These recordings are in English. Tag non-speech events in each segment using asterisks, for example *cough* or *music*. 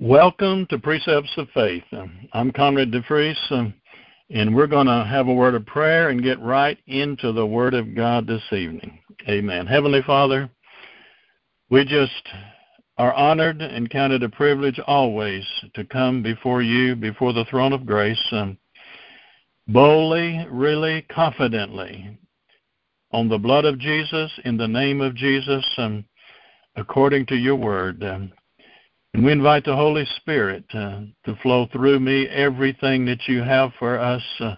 Welcome to Precepts of Faith. I'm Conrad DeFries, and we're going to have a word of prayer and get right into the Word of God this evening. Amen. Heavenly Father, we just are honored and count it a privilege always to come before you, before the throne of grace, um, boldly, really confidently, on the blood of Jesus, in the name of Jesus, um, according to your word. Um, and we invite the Holy Spirit uh, to flow through me everything that you have for us, uh,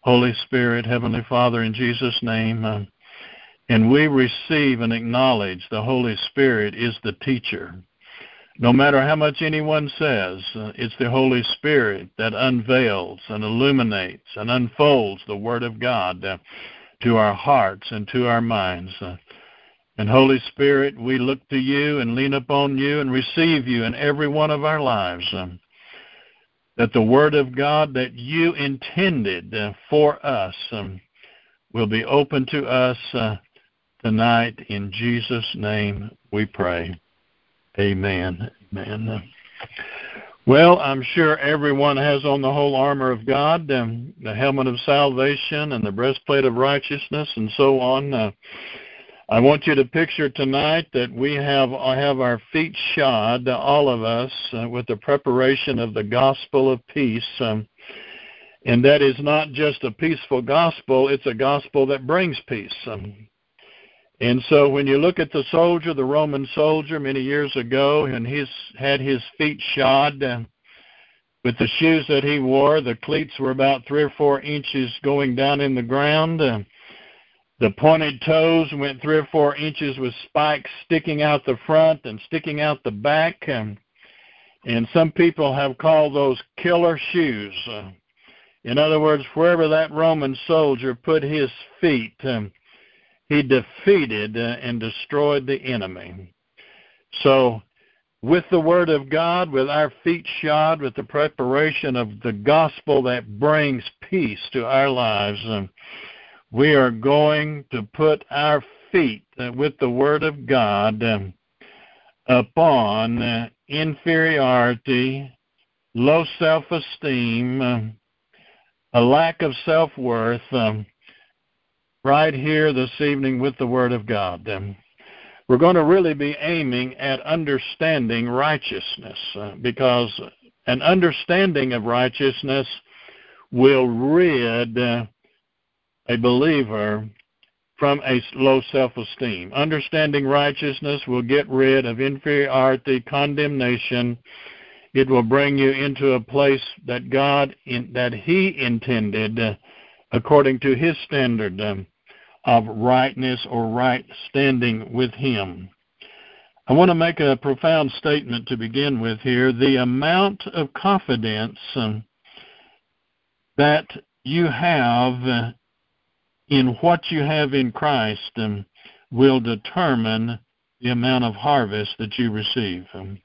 Holy Spirit, Heavenly Father, in Jesus' name. Uh, and we receive and acknowledge the Holy Spirit is the teacher. No matter how much anyone says, uh, it's the Holy Spirit that unveils and illuminates and unfolds the Word of God uh, to our hearts and to our minds. And Holy Spirit, we look to you and lean upon you and receive you in every one of our lives. Um, that the Word of God that you intended uh, for us um, will be open to us uh, tonight. In Jesus' name we pray. Amen. Amen. Well, I'm sure everyone has on the whole armor of God, um, the helmet of salvation and the breastplate of righteousness, and so on. Uh, I want you to picture tonight that we have have our feet shod, all of us, uh, with the preparation of the gospel of peace. Um, and that is not just a peaceful gospel, it's a gospel that brings peace. Um, and so when you look at the soldier, the Roman soldier many years ago, and he's had his feet shod uh, with the shoes that he wore, the cleats were about three or four inches going down in the ground. Uh, the pointed toes went three or four inches with spikes sticking out the front and sticking out the back. And, and some people have called those killer shoes. In other words, wherever that Roman soldier put his feet, um, he defeated uh, and destroyed the enemy. So, with the Word of God, with our feet shod, with the preparation of the gospel that brings peace to our lives, um, we are going to put our feet uh, with the Word of God um, upon uh, inferiority, low self esteem, um, a lack of self worth, um, right here this evening with the Word of God. We're going to really be aiming at understanding righteousness uh, because an understanding of righteousness will rid a believer from a low self esteem. Understanding righteousness will get rid of inferiority, condemnation. It will bring you into a place that God, in, that He intended, according to His standard of rightness or right standing with Him. I want to make a profound statement to begin with here. The amount of confidence that you have in what you have in Christ um, will determine the amount of harvest that you receive. Um,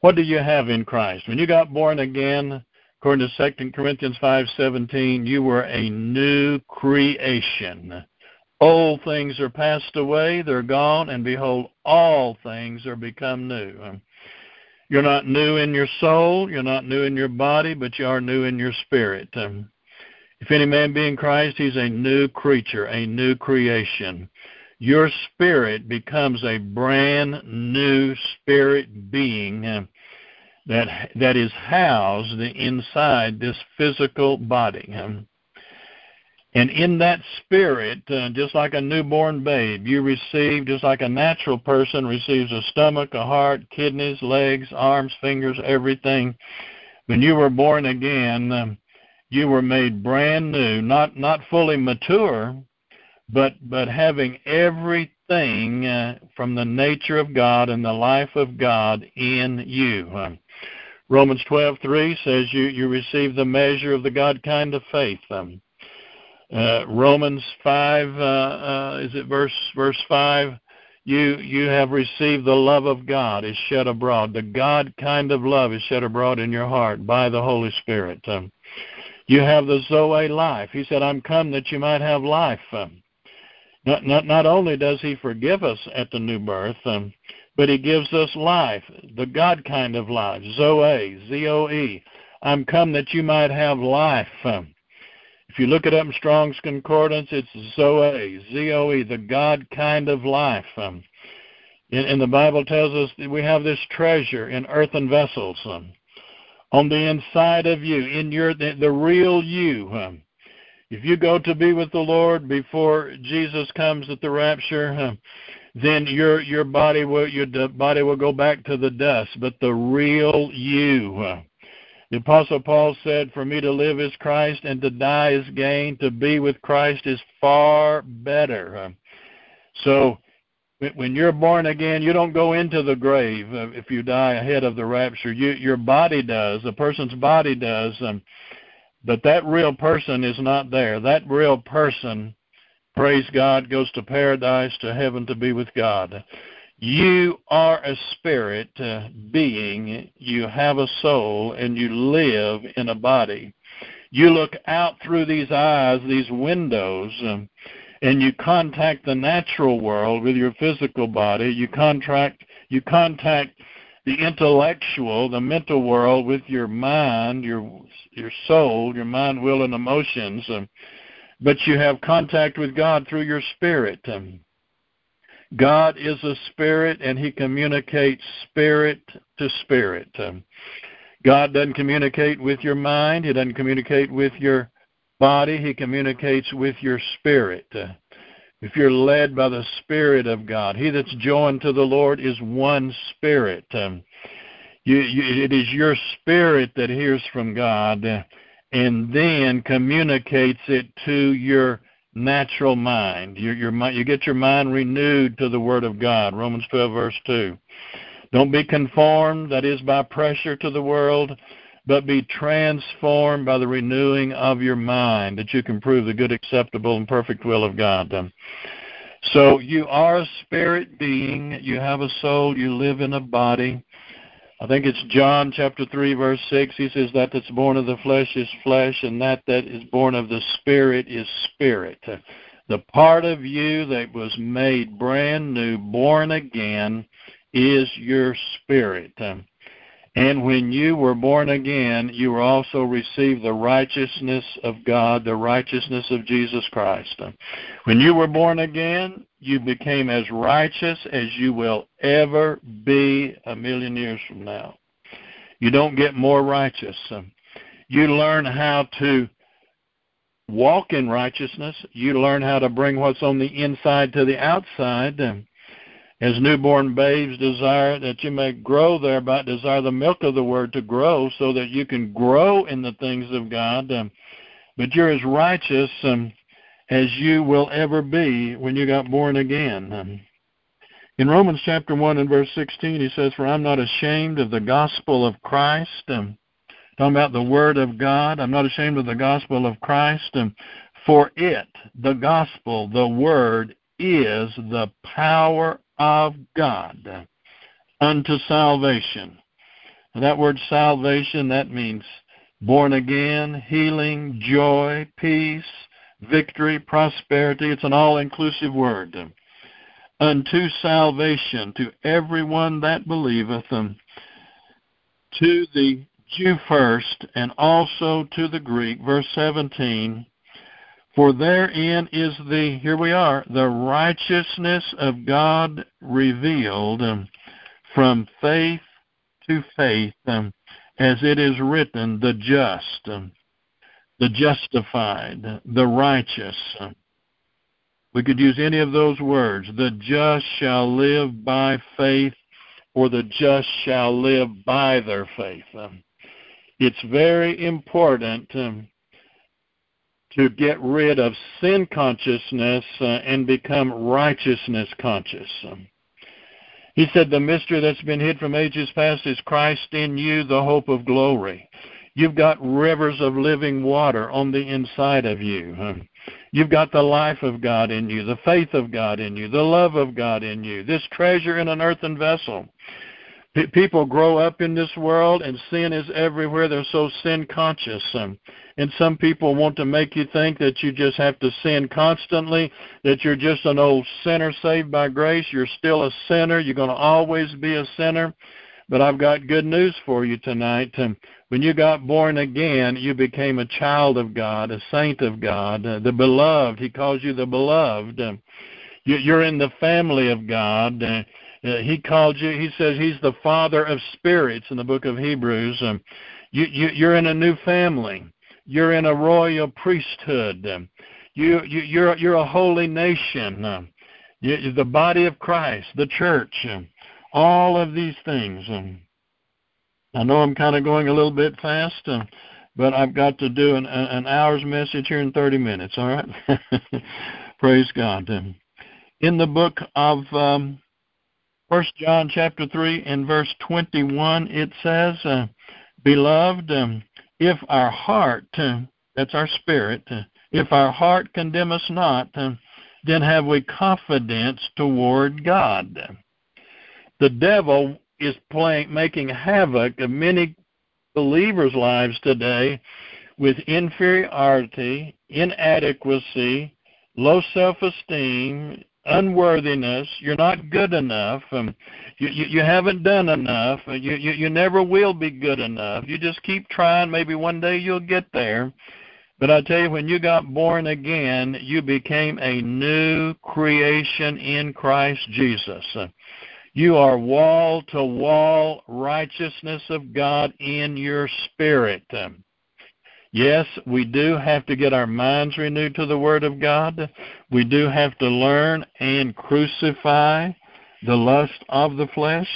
what do you have in Christ? When you got born again, according to 2 Corinthians 5:17, you were a new creation. Old things are passed away, they're gone, and behold, all things are become new. Um, you're not new in your soul, you're not new in your body, but you are new in your spirit. Um, if any man be in Christ, he's a new creature, a new creation. Your spirit becomes a brand new spirit being that that is housed inside this physical body. And in that spirit, uh, just like a newborn babe, you receive, just like a natural person receives a stomach, a heart, kidneys, legs, arms, fingers, everything. When you were born again, you were made brand new, not not fully mature, but but having everything uh, from the nature of God and the life of God in you. Um, Romans 12:3 says you you receive the measure of the God kind of faith. Um, uh, Romans 5 uh, uh, is it verse verse 5 you you have received the love of God is shed abroad the God kind of love is shed abroad in your heart by the Holy Spirit um, you have the Zoe life. He said, I'm come that you might have life. Um, not, not, not only does he forgive us at the new birth, um, but he gives us life, the God kind of life, Zoe, Z O E. I'm come that you might have life. If you look it up in Strong's Concordance, it's Zoe, Z O E, the God kind of life. Um, and, and, the Bible tells us that we have this treasure in earthen vessels um, on the inside of you, in your the, the real you. If you go to be with the Lord before Jesus comes at the rapture, then your your body will your body will go back to the dust. But the real you. The Apostle Paul said, For me to live is Christ, and to die is gain. To be with Christ is far better. So, when you're born again, you don't go into the grave uh, if you die ahead of the rapture. You, your body does, a person's body does, um, but that real person is not there. That real person, praise God, goes to paradise, to heaven to be with God. You are a spirit uh, being, you have a soul, and you live in a body. You look out through these eyes, these windows, um, and you contact the natural world with your physical body. You contract, you contact the intellectual, the mental world with your mind, your your soul, your mind, will, and emotions. Um, but you have contact with God through your spirit. Um, God is a spirit and he communicates spirit to spirit. Um, God doesn't communicate with your mind, he doesn't communicate with your body, he communicates with your spirit. If you're led by the Spirit of God, he that's joined to the Lord is one spirit. Um, you, you, it is your spirit that hears from God and then communicates it to your natural mind. Your, your, you get your mind renewed to the Word of God. Romans 12, verse 2. Don't be conformed, that is, by pressure to the world, but be transformed by the renewing of your mind, that you can prove the good, acceptable, and perfect will of God. So you are a spirit being, you have a soul, you live in a body. I think it's John chapter 3, verse 6. He says, That that's born of the flesh is flesh, and that that is born of the spirit is spirit. The part of you that was made brand new, born again, is your spirit. And when you were born again, you were also received the righteousness of God, the righteousness of Jesus Christ. When you were born again, you became as righteous as you will ever be a million years from now. You don't get more righteous. You learn how to walk in righteousness. You learn how to bring what's on the inside to the outside as newborn babes desire that you may grow thereby, desire the milk of the word to grow so that you can grow in the things of God. Um, but you're as righteous um, as you will ever be when you got born again. Um, in Romans chapter 1 and verse 16, he says, For I'm not ashamed of the gospel of Christ. Um, talking about the word of God. I'm not ashamed of the gospel of Christ. Um, for it, the gospel, the word, is the power of God unto salvation. That word salvation, that means born again, healing, joy, peace, victory, prosperity. It's an all inclusive word. Unto salvation to everyone that believeth, and to the Jew first, and also to the Greek. Verse 17 for therein is the, here we are, the righteousness of God revealed um, from faith to faith, um, as it is written, the just, um, the justified, the righteous. Um, we could use any of those words. The just shall live by faith, or the just shall live by their faith. Um, it's very important um, to get rid of sin consciousness uh, and become righteousness conscious. He said, The mystery that's been hid from ages past is Christ in you, the hope of glory. You've got rivers of living water on the inside of you. You've got the life of God in you, the faith of God in you, the love of God in you, this treasure in an earthen vessel. P- people grow up in this world and sin is everywhere. They're so sin conscious. And, and some people want to make you think that you just have to sin constantly, that you're just an old sinner saved by grace. You're still a sinner. You're going to always be a sinner. But I've got good news for you tonight. When you got born again, you became a child of God, a saint of God, uh, the beloved. He calls you the beloved. You're in the family of God. Uh, uh, he called you. He says he's the father of spirits in the book of Hebrews. Um, you, you, you're in a new family. You're in a royal priesthood. Um, you, you, you're you're a holy nation. Um, you, the body of Christ, the church. Um, all of these things. Um, I know I'm kind of going a little bit fast, uh, but I've got to do an, an hour's message here in 30 minutes. All right. *laughs* Praise God. Um, in the book of um, First John chapter three and verse twenty one, it says, uh, "Beloved, um, if our heart, uh, that's our spirit, uh, if our heart condemn us not, then have we confidence toward God." The devil is playing, making havoc of many believers' lives today with inferiority, inadequacy, low self-esteem, unworthiness. You're not good enough. Um, you, you you haven't done enough. You, you you never will be good enough. You just keep trying. Maybe one day you'll get there. But I tell you, when you got born again, you became a new creation in Christ Jesus. You are wall to wall righteousness of God in your spirit. Yes, we do have to get our minds renewed to the Word of God. We do have to learn and crucify the lust of the flesh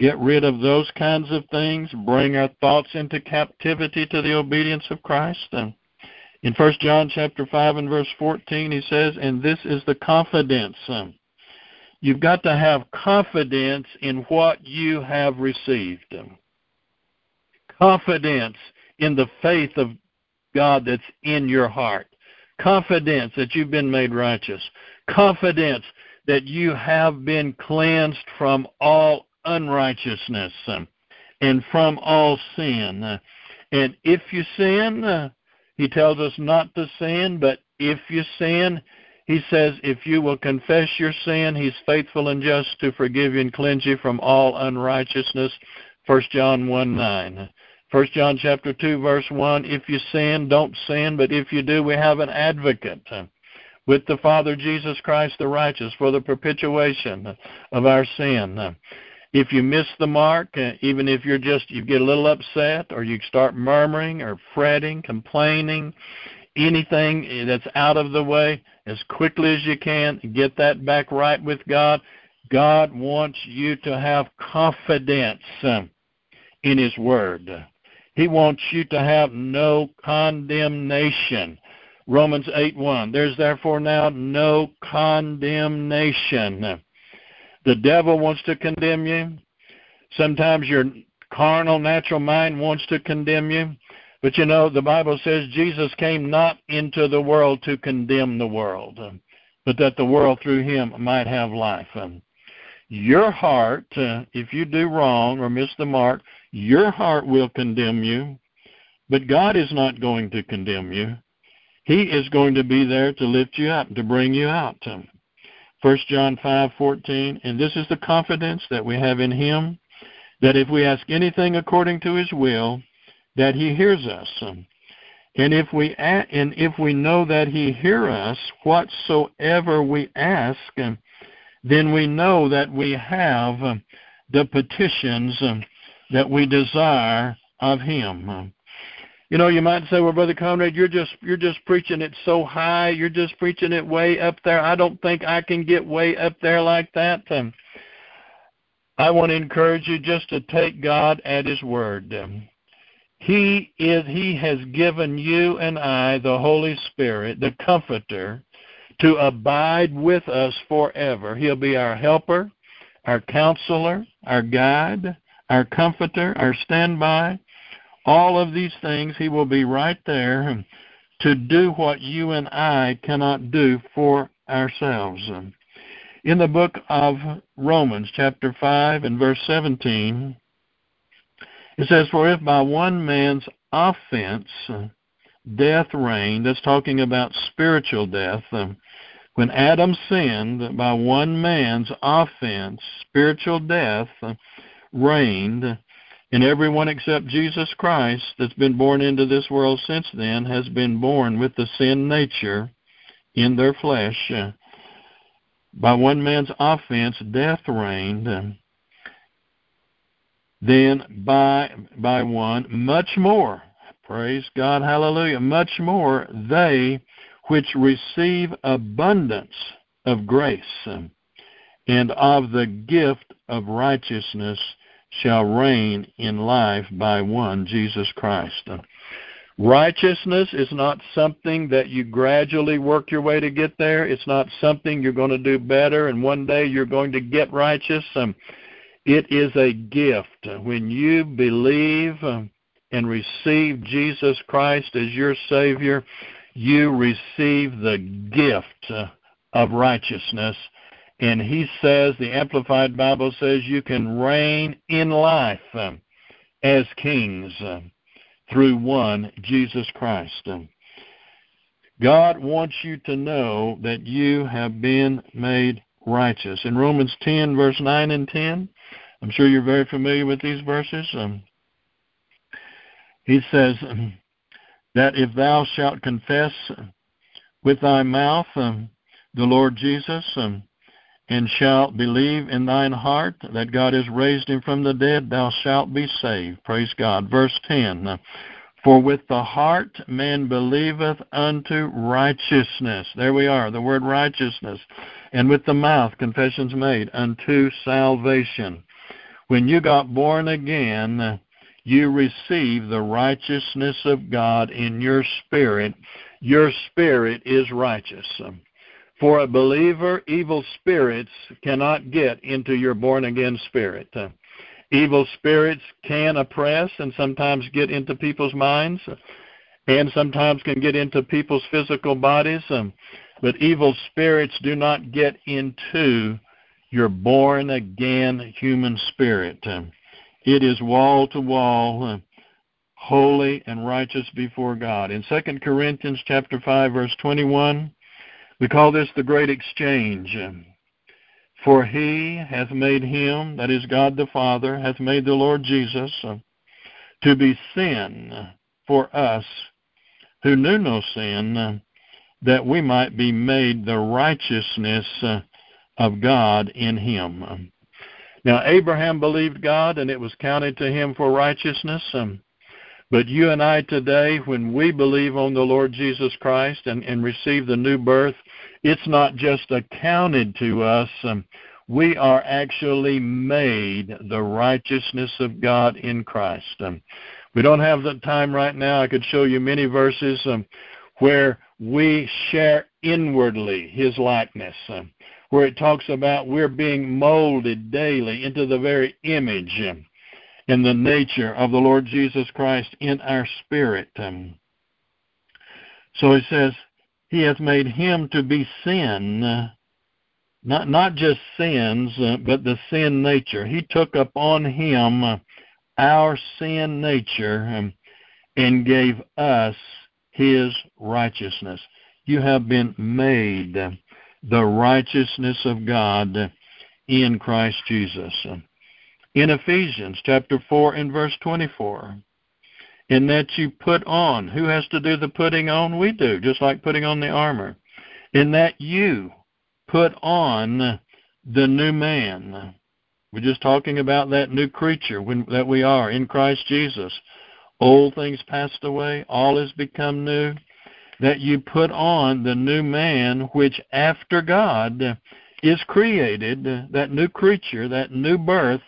get rid of those kinds of things, bring our thoughts into captivity to the obedience of Christ. In 1 John chapter 5 and verse 14, he says, And this is the confidence. You've got to have confidence in what you have received. Confidence in the faith of God that's in your heart. Confidence that you've been made righteous. Confidence that you have been cleansed from all unrighteousness and from all sin. And if you sin, he tells us not to sin, but if you sin, he says, if you will confess your sin, he's faithful and just to forgive you and cleanse you from all unrighteousness. 1 John 1 9. First John chapter two verse one: If you sin, don't sin, but if you do, we have an advocate with the Father Jesus Christ the righteous for the propitiation of our sin. If you miss the mark, uh, even if you're just you get a little upset or you start murmuring or fretting, complaining, anything that's out of the way, as quickly as you can, get that back right with God. God wants you to have confidence uh, in His Word. He wants you to have no condemnation. Romans 8 1. There's therefore now no condemnation. The devil wants to condemn you. Sometimes your carnal, natural mind wants to condemn you. But you know, the Bible says Jesus came not into the world to condemn the world, but that the world through him might have life. And your heart, if you do wrong or miss the mark, your heart will condemn you, but God is not going to condemn you. He is going to be there to lift you up, to bring you out. First John five fourteen, and this is the confidence that we have in Him, that if we ask anything according to His will, that He hears us. And if we and if we know that He hear us, whatsoever we ask, then we know that we have the petitions that we desire of him. You know, you might say, "Well, brother Conrad, you're just you're just preaching it so high. You're just preaching it way up there. I don't think I can get way up there like that." Um, I want to encourage you just to take God at His word. He is He has given you and I the Holy Spirit, the Comforter, to abide with us forever. He'll be our helper, our counselor, our guide, our comforter, our standby, all of these things, He will be right there to do what you and I cannot do for ourselves. In the book of Romans, chapter 5 and verse 17, it says, For if by one man's offense death reigned, that's talking about spiritual death. When Adam sinned, by one man's offense, spiritual death reigned, and everyone except Jesus Christ that's been born into this world since then has been born with the sin nature in their flesh. By one man's offense, death reigned. Then by by one, much more. Praise God, hallelujah. Much more they which receive abundance of grace and of the gift of righteousness shall reign in life by one, Jesus Christ. Righteousness is not something that you gradually work your way to get there. It's not something you're going to do better and one day you're going to get righteous. Um, it is a gift. When you believe um, and receive Jesus Christ as your Savior, you receive the gift uh, of righteousness. And he says, the Amplified Bible says, you can reign in life uh, as kings uh, through one, Jesus Christ. God wants you to know that you have been made righteous. In Romans 10, verse 9 and 10, I'm sure you're very familiar with these verses. Um, he says um, that if thou shalt confess with thy mouth um, the Lord Jesus um, and shalt believe in thine heart that God has raised him from the dead, thou shalt be saved. Praise God. Verse 10 For with the heart man believeth unto righteousness. There we are, the word righteousness. And with the mouth confessions made unto salvation. When you got born again, you receive the righteousness of God in your spirit. Your spirit is righteous. For a believer, evil spirits cannot get into your born again spirit. Uh, evil spirits can oppress and sometimes get into people's minds and sometimes can get into people's physical bodies. Um, but evil spirits do not get into your born again human spirit. Um, it is wall to wall, uh, holy and righteous before God. In 2 Corinthians chapter 5 verse 21, we call this the great exchange. For he hath made him, that is God the Father, hath made the Lord Jesus uh, to be sin for us who knew no sin, uh, that we might be made the righteousness uh, of God in him. Now, Abraham believed God, and it was counted to him for righteousness. Um, but you and I today, when we believe on the Lord Jesus Christ and, and receive the new birth, it's not just accounted to us. Um, we are actually made the righteousness of God in Christ. Um, we don't have the time right now. I could show you many verses um, where we share inwardly his likeness. Where it talks about we're being molded daily into the very image and the nature of the Lord Jesus Christ in our spirit. So he says, He hath made him to be sin, not not just sins, uh, but the sin nature. He took upon him our sin nature um, and gave us his righteousness. You have been made the righteousness of God in Christ Jesus. In Ephesians chapter 4 and verse 24, in that you put on, who has to do the putting on? We do, just like putting on the armor. In that you put on the new man. We're just talking about that new creature when, that we are in Christ Jesus. Old things passed away, all has become new that you put on the new man, which after God is created, that new creature, that new birth,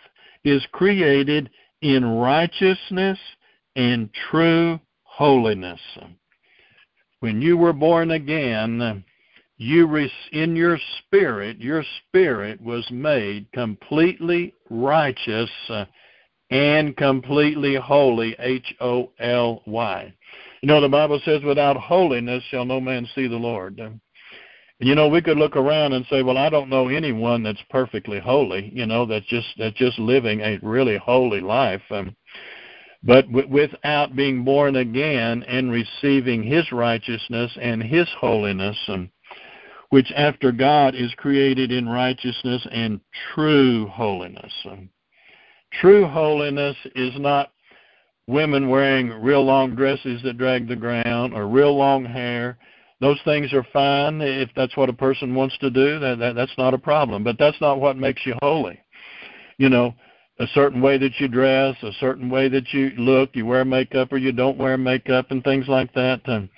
is created in righteousness and true holiness. When you were born again, you in your spirit, your spirit was made completely righteous and completely holy, H O L Y. You know, the Bible says, without holiness shall no man see the Lord. And you know, we could look around and say, well, I don't know anyone that's perfectly holy, you know, that's just that's just living a really holy life. Um, but without being born again and receiving His righteousness and His holiness, um, which after God is created in righteousness and true holiness. True holiness is not women wearing real long dresses that drag the ground or real long hair those things are fine if that's what a person wants to do. That, that that's not a problem. But that's not what makes you holy. You know, a certain way that you dress, a certain way that you look, you wear makeup or you don't wear makeup, and things like that. And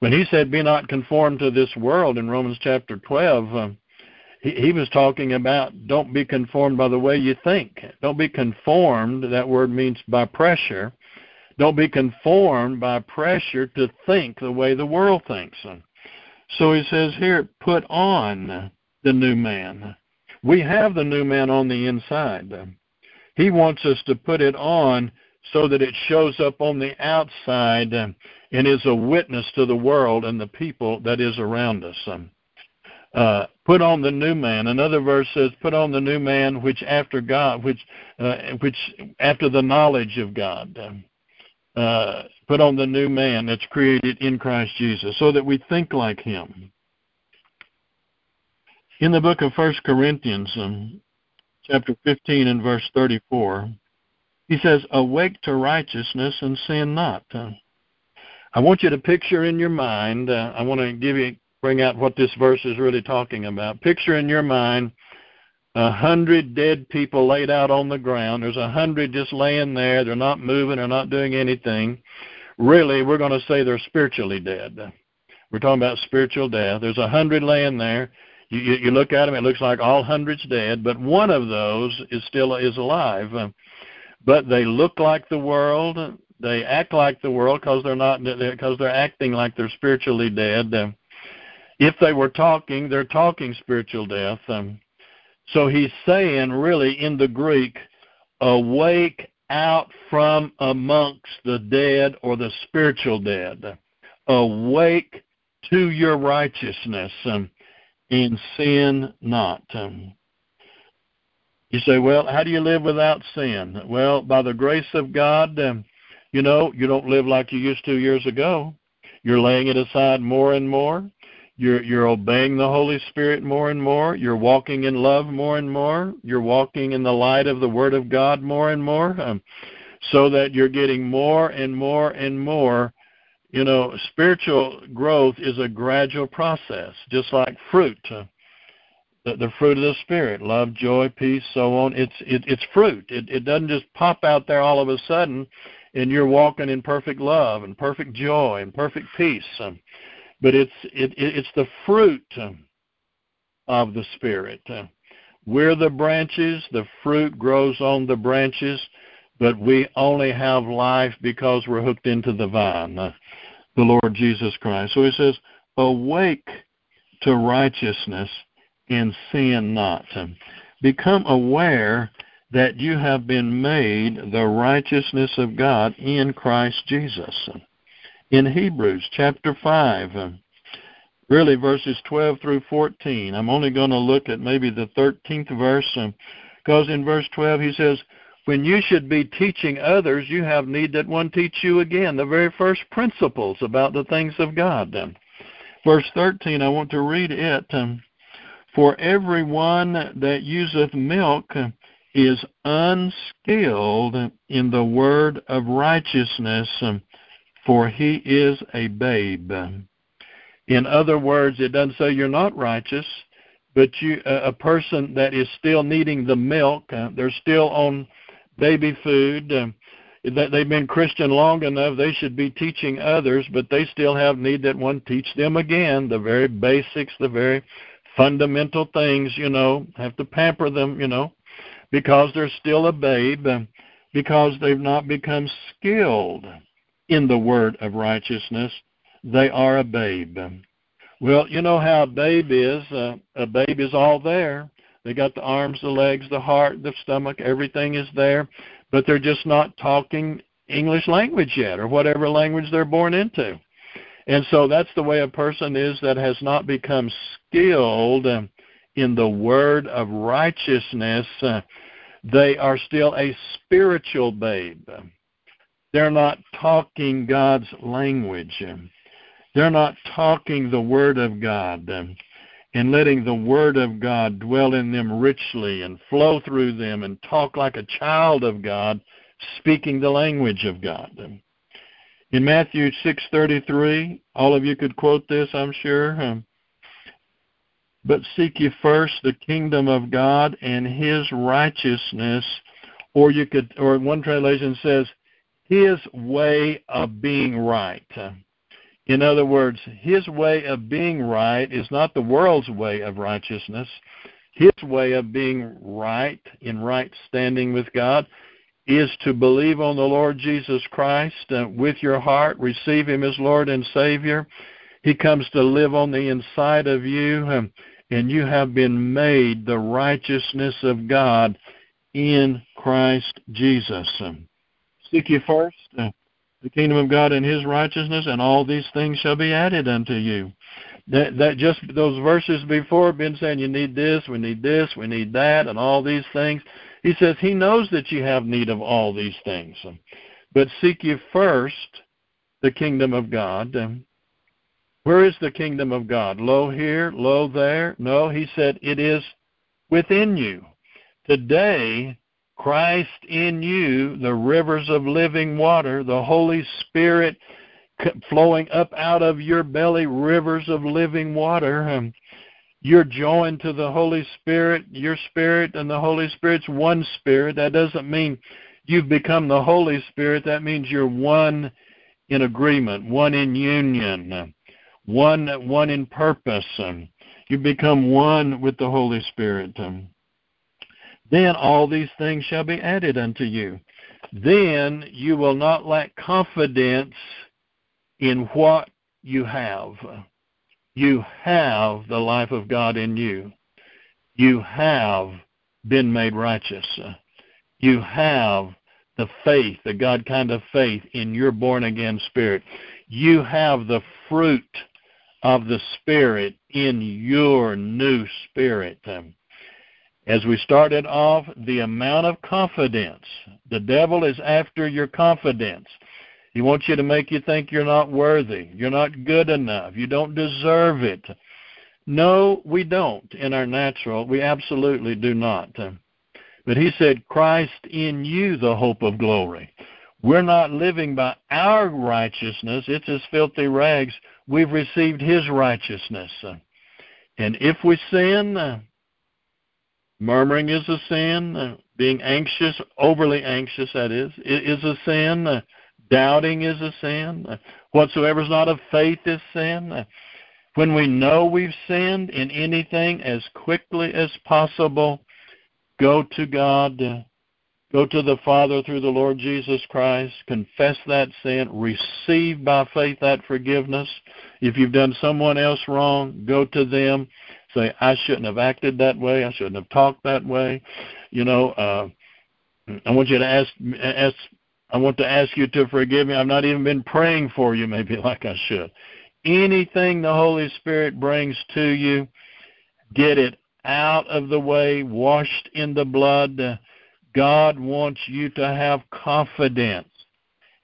when he said, "Be not conformed to this world," in Romans chapter twelve. Um, he, he was talking about don't be conformed by the way you think. Don't be conformed. That word means by pressure. Don't be conformed by pressure to think the way the world thinks. So he says here, put on the new man. We have the new man on the inside. He wants us to put it on so that it shows up on the outside and is a witness to the world and the people that is around us. Uh, put on the new man. Another verse says, "Put on the new man, which after God, which uh, which after the knowledge of God." Uh, put on the new man that's created in Christ Jesus, so that we think like him. In the book of First Corinthians, um, chapter 15 and verse 34, he says, Awake to righteousness and sin not. I want you to picture in your mind, uh, I want to give you, bring out what this verse is really talking about. Picture in your mind a hundred dead people laid out on the ground. There's a hundred just laying there. They're not moving. They're not doing anything. Really, we're going to say they're spiritually dead. We're talking about spiritual death. There's a hundred laying there. You, you, look at them, it looks like all hundreds dead, but one of those is still is alive. But they look like the world. They act like the world because they're not because they're acting like they're spiritually dead. If they were talking, they're talking spiritual death. Um, so he's saying, really, in the Greek, awake out from amongst the dead or the spiritual dead. Awake to your righteousness um, and sin not. Um, you say, well, how do you live without sin? Well, by the grace of God, um, you know, you don't live like you used to years ago. You're laying it aside more and more. You're you're obeying the Holy Spirit more and more. You're walking in love more and more. You're walking in the light of the Word of God more and more, um, so that you're getting more and more and more. You know, spiritual growth is a gradual process, just like fruit. Uh, the, the fruit of the Spirit, love, joy, peace, so on. It's it, it's fruit. It, it doesn't just pop out there all of a sudden, and you're walking in perfect love and perfect joy and perfect peace. Um, but it's it, it's the fruit of the spirit. We're the branches, the fruit grows on the branches, but we only have life because we're hooked into the vine, the Lord Jesus Christ. So he says, Awake to righteousness and sin not. Become aware that you have been made the righteousness of God in Christ Jesus in Hebrews chapter 5, uh, really verses 12 through 14. I'm only going to look at maybe the 13th verse because in verse 12 he says, When you should be teaching others, you have need that one teach you again, the very first principles about the things of God. Um, verse 13, I want to read it. Um, For every one that useth milk is unskilled in the word of righteousness for he is a babe. In other words, it doesn't say you're not righteous, but you a person that is still needing the milk, uh, they're still on baby food. Uh, they've been Christian long enough, they should be teaching others, but they still have need that one teach them again the very basics, the very fundamental things. You know, have to pamper them. You know, because they're still a babe, uh, because they've not become skilled in the word of righteousness, they are a babe. Well, you know how a babe is. Uh, a babe is all there. They got the arms, the legs, the heart, the stomach, everything is there, but they're just not talking English language yet or whatever language they're born into. And so that's the way a person is that has not become skilled in the word of righteousness. They are still a spiritual babe. They're not talking God's language. They're not talking the Word of God and letting the Word of God dwell in them richly and flow through them and talk like a child of God, speaking the language of God. In Matthew 6:33, all of you could quote this, I'm sure. But seek ye first the kingdom of God and his righteousness, or you could or one translation says his way of being right. In other words, his way of being right is not the world's way of righteousness. His way of being right, in right standing with God, is to believe on the Lord Jesus Christ uh, with your heart, receive Him as Lord and Savior. He comes to live on the inside of you, um, and you have been made the righteousness of God in Christ Jesus. Um, seek ye first uh, the kingdom of God and His righteousness, and all these things shall be added unto you. That, that just those verses before been saying you need this, we need this, we need that, and all these things. He says he knows that you have need of all these things, but seek ye first the kingdom of God. Where is the kingdom of God? Lo here, lo there? No, he said it is within you. Today, Christ in you, the rivers of living water, the Holy Spirit flowing up out of your belly, rivers of living water. Um, you're joined to the Holy Spirit. Your spirit and the Holy Spirit's one spirit. That doesn't mean you've become the Holy Spirit. That means you're one in agreement, one in union, one one in purpose. You become one with the Holy Spirit. Then all these things shall be added unto you. Then you will not lack confidence in what you have. You have the life of God in you. You have been made righteous. You have the faith, the God kind of faith in your born again spirit. You have the fruit of the Spirit in your new spirit. As we started off, the amount of confidence. The devil is after your confidence. He wants you to make you think you're not worthy, you're not good enough, you don't deserve it. No, we don't in our natural. We absolutely do not. But he said, Christ in you, the hope of glory. We're not living by our righteousness. It's as filthy rags. We've received his righteousness. And if we sin, Murmuring is a sin. Uh, being anxious, overly anxious, that is, is a sin. Uh, doubting is a sin. Uh, whatsoever is not of faith is sin. When we know we've sinned in anything, as quickly as possible, go to God. Go to the Father through the Lord Jesus Christ, confess that sin, receive by faith that forgiveness. If you've done someone else wrong, go to them say I shouldn't have acted that way, I shouldn't have talked that way. You know, uh, I want you to ask ask I want to ask you to forgive me. I've not even been praying for you *laughs* maybe like I should. Anything the Holy Spirit brings to you, get it out of the way, washed in the blood. God wants you to have confidence.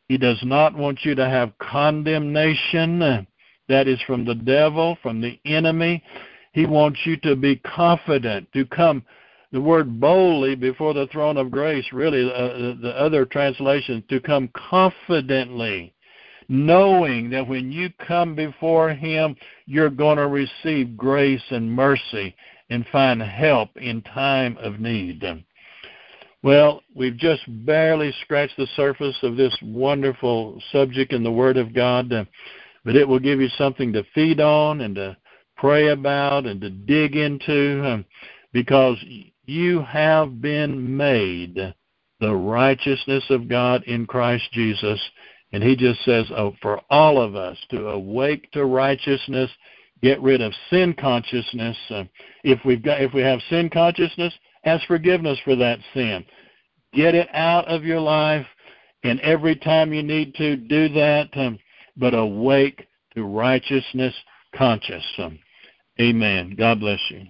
He does not want you to have condemnation. That is from the devil, from the enemy. He wants you to be confident, to come. The word boldly before the throne of grace, really, uh, the other translation, to come confidently, knowing that when you come before Him, you're going to receive grace and mercy and find help in time of need. Well, we've just barely scratched the surface of this wonderful subject in the Word of God, but it will give you something to feed on and to pray about and to dig into um, because you have been made the righteousness of God in Christ Jesus. And he just says, oh, for all of us to awake to righteousness, get rid of sin consciousness. Uh, if we've got, if we have sin consciousness, ask forgiveness for that sin. Get it out of your life, and every time you need to do that, um, but awake to righteousness conscious. Amen. God bless you.